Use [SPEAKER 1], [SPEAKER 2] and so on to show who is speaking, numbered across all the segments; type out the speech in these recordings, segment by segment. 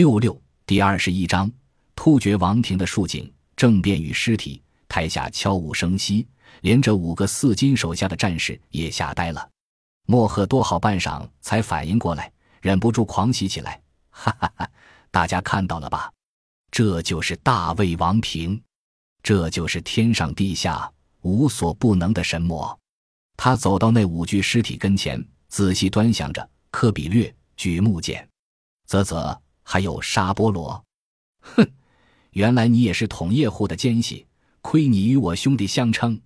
[SPEAKER 1] 六六第二十一章突厥王庭的竖井政变与尸体。台下悄无声息，连着五个四金手下的战士也吓呆了。莫赫多好半晌才反应过来，忍不住狂喜起来：“哈哈哈！大家看到了吧？这就是大魏王平，这就是天上地下无所不能的神魔。”他走到那五具尸体跟前，仔细端详着。科比略举目见，啧啧。还有沙波罗，哼，原来你也是统叶户的奸细，亏你与我兄弟相称。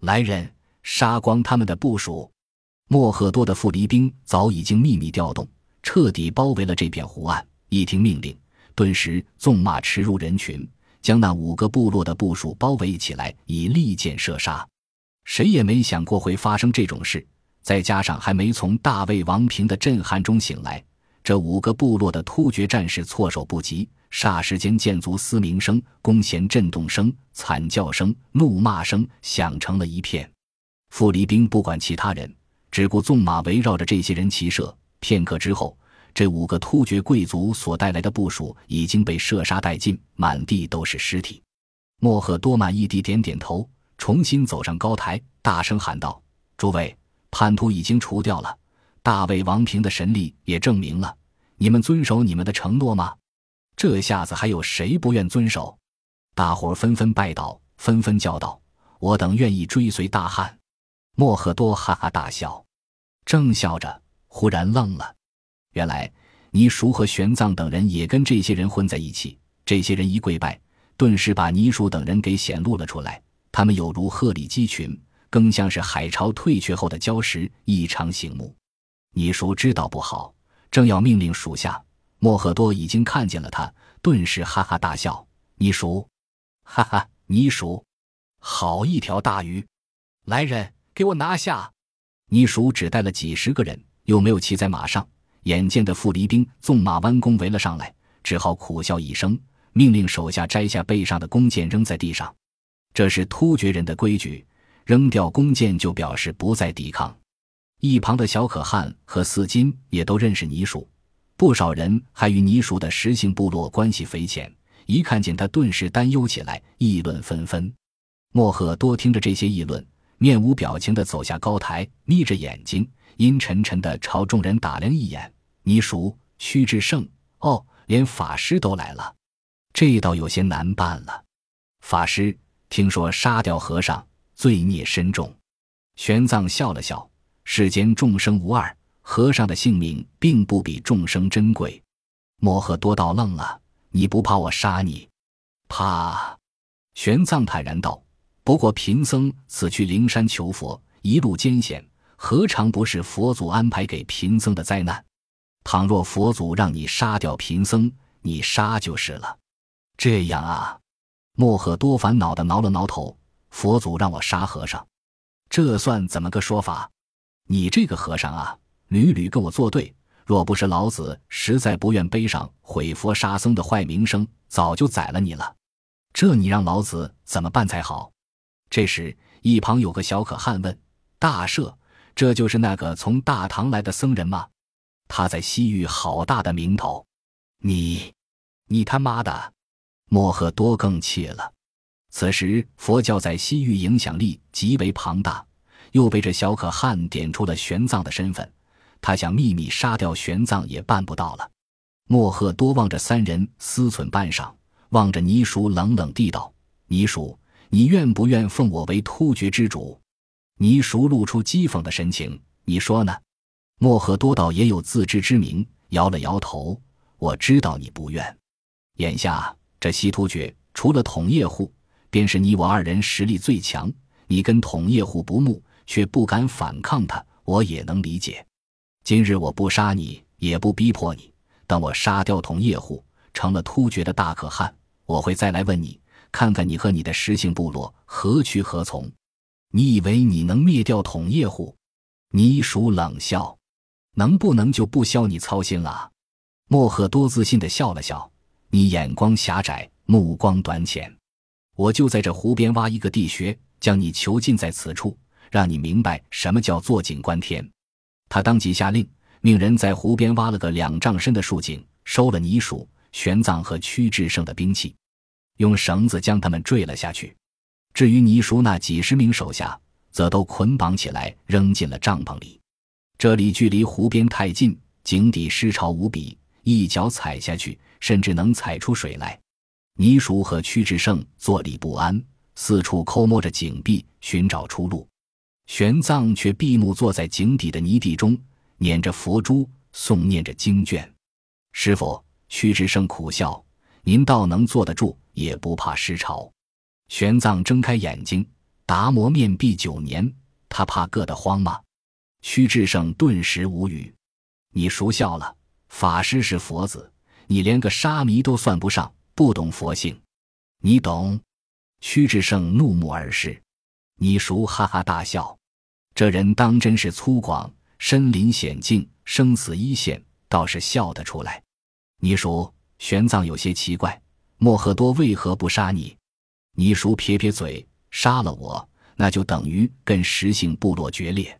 [SPEAKER 1] 来人，杀光他们的部属。莫赫多的副离兵早已经秘密调动，彻底包围了这片湖岸。一听命令，顿时纵马驰入人群，将那五个部落的部属包围起来，以利箭射杀。谁也没想过会发生这种事，再加上还没从大卫王平的震撼中醒来。这五个部落的突厥战士措手不及，霎时间建卒嘶鸣声、弓弦震动声、惨叫声、怒骂声响成了一片。傅离兵不管其他人，只顾纵马围绕着这些人齐射。片刻之后，这五个突厥贵族所带来的部署已经被射杀殆尽，满地都是尸体。莫赫多满一地点点头，重新走上高台，大声喊道：“诸位，叛徒已经除掉了。”大魏王平的神力也证明了，你们遵守你们的承诺吗？这下子还有谁不愿遵守？大伙纷纷拜倒，纷纷叫道：“我等愿意追随大汉。”莫赫多哈哈大笑，正笑着，忽然愣了。原来尼叔和玄奘等人也跟这些人混在一起。这些人一跪拜，顿时把尼叔等人给显露了出来。他们有如鹤立鸡群，更像是海潮退却后的礁石，异常醒目。你叔知道不好，正要命令属下，莫赫多已经看见了他，顿时哈哈大笑。你叔，哈哈，你叔，好一条大鱼！来人，给我拿下！你叔只带了几十个人，又没有骑在马上，眼见的傅离兵纵马弯弓围了上来，只好苦笑一声，命令手下摘下背上的弓箭扔在地上。这是突厥人的规矩，扔掉弓箭就表示不再抵抗。一旁的小可汗和四金也都认识倪叔，不少人还与倪叔的石姓部落关系匪浅。一看见他，顿时担忧起来，议论纷纷。莫赫多听着这些议论，面无表情地走下高台，眯着眼睛，阴沉沉地朝众人打量一眼。倪叔、屈志胜，哦，连法师都来了，这倒有些难办了。法师，听说杀掉和尚，罪孽深重。玄奘笑了笑。世间众生无二，和尚的性命并不比众生珍贵。摩诃多道愣了：“你不怕我杀你？”“怕。”玄奘坦然道：“不过贫僧此去灵山求佛，一路艰险，何尝不是佛祖安排给贫僧的灾难？倘若佛祖让你杀掉贫僧，你杀就是了。”这样啊？摩诃多烦恼的挠了挠头：“佛祖让我杀和尚，这算怎么个说法？”你这个和尚啊，屡屡跟我作对。若不是老子实在不愿背上毁佛杀僧的坏名声，早就宰了你了。这你让老子怎么办才好？这时，一旁有个小可汗问：“大赦，这就是那个从大唐来的僧人吗？他在西域好大的名头。你，你他妈的！”莫赫多更气了。此时，佛教在西域影响力极为庞大。又被这小可汗点出了玄奘的身份，他想秘密杀掉玄奘也办不到了。莫赫多望着三人思忖半晌，望着倪叔冷冷地道：“倪叔，你愿不愿奉我为突厥之主？”倪叔露出讥讽的神情：“你说呢？”莫赫多道也有自知之明，摇了摇头：“我知道你不愿。眼下这西突厥除了统叶户，便是你我二人实力最强。你跟统叶户不睦。”却不敢反抗他，我也能理解。今日我不杀你，也不逼迫你。等我杀掉统叶户，成了突厥的大可汗，我会再来问你，看看你和你的石姓部落何去何从。你以为你能灭掉统叶户？倪叔冷笑：“能不能就不消你操心了？”莫赫多自信的笑了笑：“你眼光狭窄，目光短浅。我就在这湖边挖一个地穴，将你囚禁在此处。”让你明白什么叫坐井观天。他当即下令，命人在湖边挖了个两丈深的竖井，收了泥鼠、玄奘和屈志胜的兵器，用绳子将他们坠了下去。至于倪叔那几十名手下，则都捆绑起来扔进了帐篷里。这里距离湖边太近，井底湿潮无比，一脚踩下去，甚至能踩出水来。倪叔和屈志胜坐立不安，四处抠摸着井壁，寻找出路。玄奘却闭目坐在井底的泥地中，捻着佛珠，诵念着经卷。师傅，屈志胜苦笑：“您倒能坐得住，也不怕失潮。”玄奘睁开眼睛，达摩面壁九年，他怕硌得慌吗？屈志胜顿时无语。你熟笑了，法师是佛子，你连个沙弥都算不上，不懂佛性。你懂？屈志胜怒目而视。你熟哈哈大笑。这人当真是粗犷，身临险境，生死一线，倒是笑得出来。你叔，玄奘有些奇怪，莫赫多为何不杀你？你叔撇撇嘴，杀了我，那就等于跟石姓部落决裂。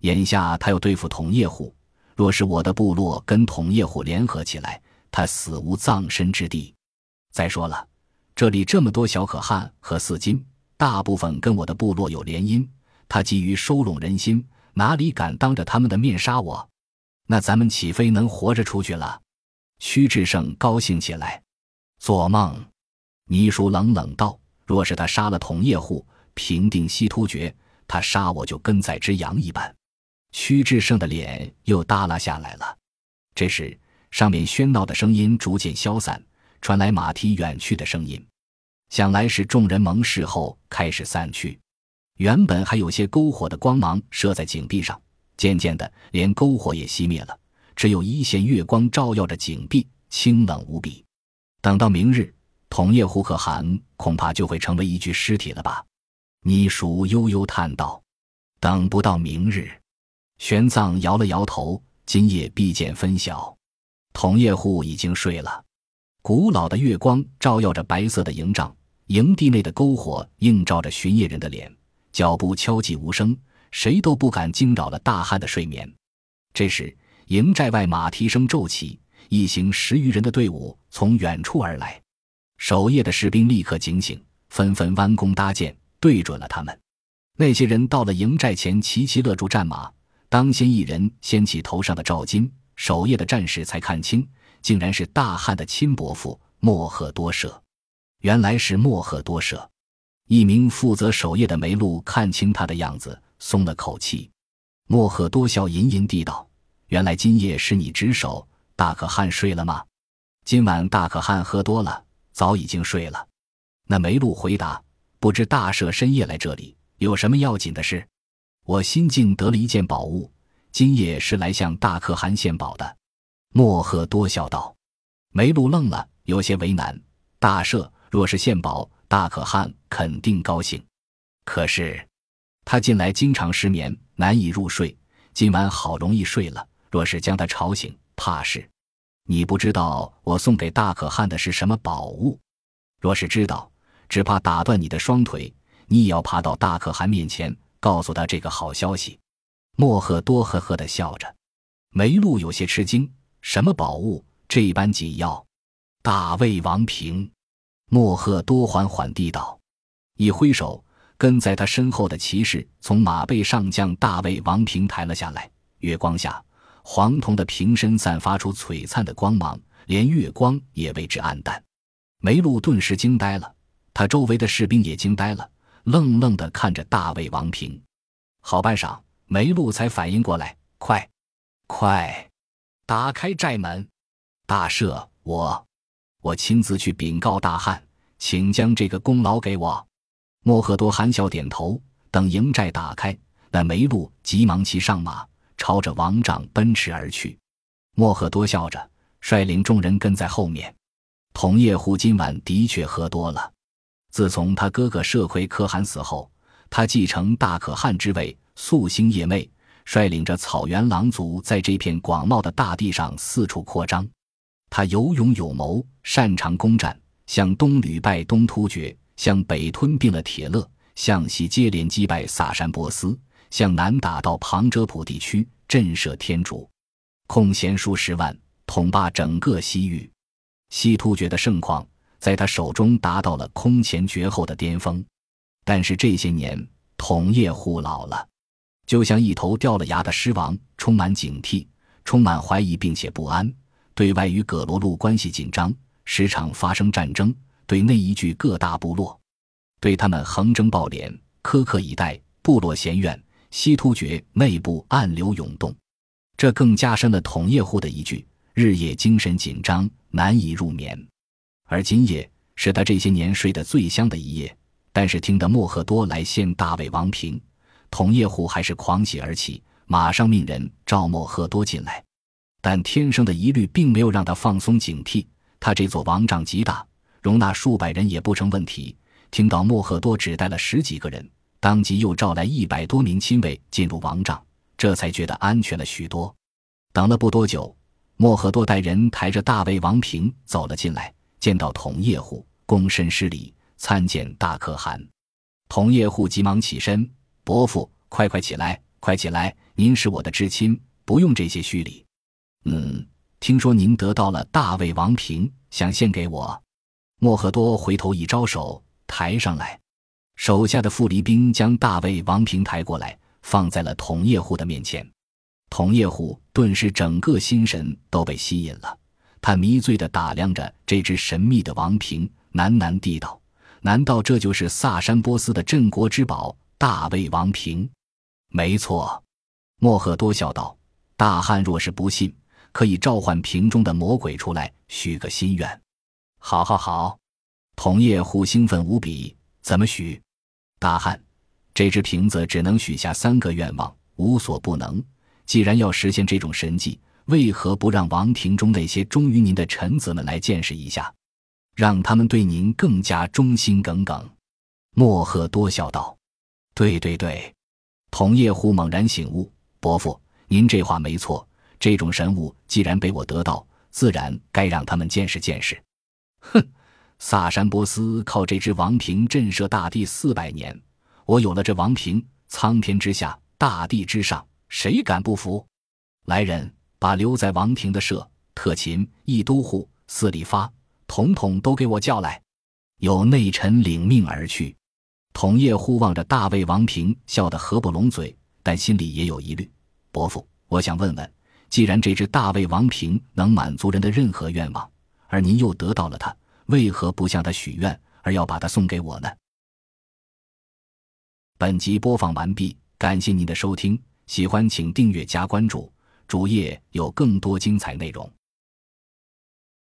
[SPEAKER 1] 眼下他要对付统叶虎，若是我的部落跟统叶虎联合起来，他死无葬身之地。再说了，这里这么多小可汗和四金，大部分跟我的部落有联姻，他急于收拢人心，哪里敢当着他们的面杀我？那咱们岂非能活着出去了？屈志胜高兴起来，做梦！倪叔冷冷道。若是他杀了统叶户，平定西突厥，他杀我就跟在只羊一般。屈志胜的脸又耷拉下来了。这时，上面喧闹的声音逐渐消散，传来马蹄远去的声音，想来是众人盟誓后开始散去。原本还有些篝火的光芒射在井壁上，渐渐的连篝火也熄灭了，只有一线月光照耀着井壁，清冷无比。等到明日。统叶胡可汗恐怕就会成为一具尸体了吧？倪叔悠悠叹道：“等不到明日。”玄奘摇了摇头：“今夜必见分晓。”统叶户已经睡了，古老的月光照耀着白色的营帐，营地内的篝火映照着巡夜人的脸，脚步敲击无声，谁都不敢惊扰了大汉的睡眠。这时，营寨外马蹄声骤起，一行十余人的队伍从远处而来。守夜的士兵立刻警醒，纷纷弯弓搭箭，对准了他们。那些人到了营寨前，齐齐勒住战马。当先一人掀起头上的罩巾，守夜的战士才看清，竟然是大汉的亲伯父莫赫多舍。原来是莫赫多舍。一名负责守夜的梅禄看清他的样子，松了口气。莫赫多笑吟吟地道：“原来今夜是你值守。大可汗睡了吗？今晚大可汗喝多了。”早已经睡了。那梅露回答：“不知大赦深夜来这里有什么要紧的事？我新晋得了一件宝物，今夜是来向大可汗献宝的。”莫赫多笑道。梅露愣了，有些为难。大赦若是献宝，大可汗肯定高兴。可是他近来经常失眠，难以入睡。今晚好容易睡了，若是将他吵醒，怕是……你不知道我送给大可汗的是什么宝物？若是知道，只怕打断你的双腿，你也要爬到大可汗面前，告诉他这个好消息。莫赫多呵呵的笑着，梅露有些吃惊：什么宝物这般紧要？大魏王平。莫赫多缓缓地道，一挥手，跟在他身后的骑士从马背上将大卫王平抬了下来。月光下。黄铜的瓶身散发出璀璨的光芒，连月光也为之暗淡。梅露顿时惊呆了，他周围的士兵也惊呆了，愣愣地看着大卫王平。好半晌，梅露才反应过来：“快，快，打开寨门！大赦，我，我亲自去禀告大汉，请将这个功劳给我。”莫赫多含笑点头。等营寨打开，那梅鹿急忙骑上马。朝着王帐奔驰而去，莫赫多笑着率领众人跟在后面。统叶护今晚的确喝多了。自从他哥哥社会可汗死后，他继承大可汗之位，夙兴夜寐，率领着草原狼族在这片广袤的大地上四处扩张。他有勇有谋，擅长攻战，向东屡败东突厥，向北吞并了铁勒，向西接连击败萨珊波斯。向南打到旁遮普地区，震慑天竺，空闲数十万，统霸整个西域。西突厥的盛况在他手中达到了空前绝后的巅峰。但是这些年，统叶护老了，就像一头掉了牙的狮王，充满警惕，充满怀疑，并且不安。对外与葛罗路关系紧张，时常发生战争；对内依据各大部落，对他们横征暴敛，苛刻以待。部落嫌怨，西突厥内部暗流涌动，这更加深了统叶户的一句：日夜精神紧张，难以入眠。而今夜是他这些年睡得最香的一夜。但是听得莫赫多来献大魏王平，统叶户还是狂喜而起，马上命人召莫赫多进来。但天生的疑虑并没有让他放松警惕。他这座王帐极大，容纳数百人也不成问题。听到莫赫多只带了十几个人，当即又召来一百多名亲卫进入王帐，这才觉得安全了许多。等了不多久，莫赫多带人抬着大卫王平走了进来，见到统叶户，躬身施礼。参见大可汗，同叶护急忙起身：“伯父，快快起来，快起来！您是我的至亲，不用这些虚礼。”嗯，听说您得到了大魏王瓶，想献给我。莫赫多回头一招手，抬上来。手下的傅离兵将大魏王瓶抬过来，放在了统叶护的面前。统叶护顿时整个心神都被吸引了，他迷醉的打量着这只神秘的王瓶，喃喃地道。难道这就是萨珊波斯的镇国之宝大卫王瓶？没错，莫赫多笑道：“大汉若是不信，可以召唤瓶中的魔鬼出来，许个心愿。”好，好，好！统叶护兴奋无比。怎么许？大汉，这只瓶子只能许下三个愿望，无所不能。既然要实现这种神迹，为何不让王庭中那些忠于您的臣子们来见识一下？让他们对您更加忠心耿耿。”莫赫多笑道。“对对对。”同叶护猛然醒悟：“伯父，您这话没错。这种神物既然被我得到，自然该让他们见识见识。”哼！萨珊波斯靠这只王瓶震慑大地四百年，我有了这王瓶，苍天之下，大地之上，谁敢不服？来人，把留在王庭的舍、特勤、义都护、四里发。统统都给我叫来！有内臣领命而去。统叶护望着大卫王平，笑得合不拢嘴，但心里也有疑虑。伯父，我想问问，既然这只大胃王瓶能满足人的任何愿望，而您又得到了它，为何不向它许愿，而要把它送给我呢？本集播放完毕，感谢您的收听，喜欢请订阅加关注，主页有更多精彩内容。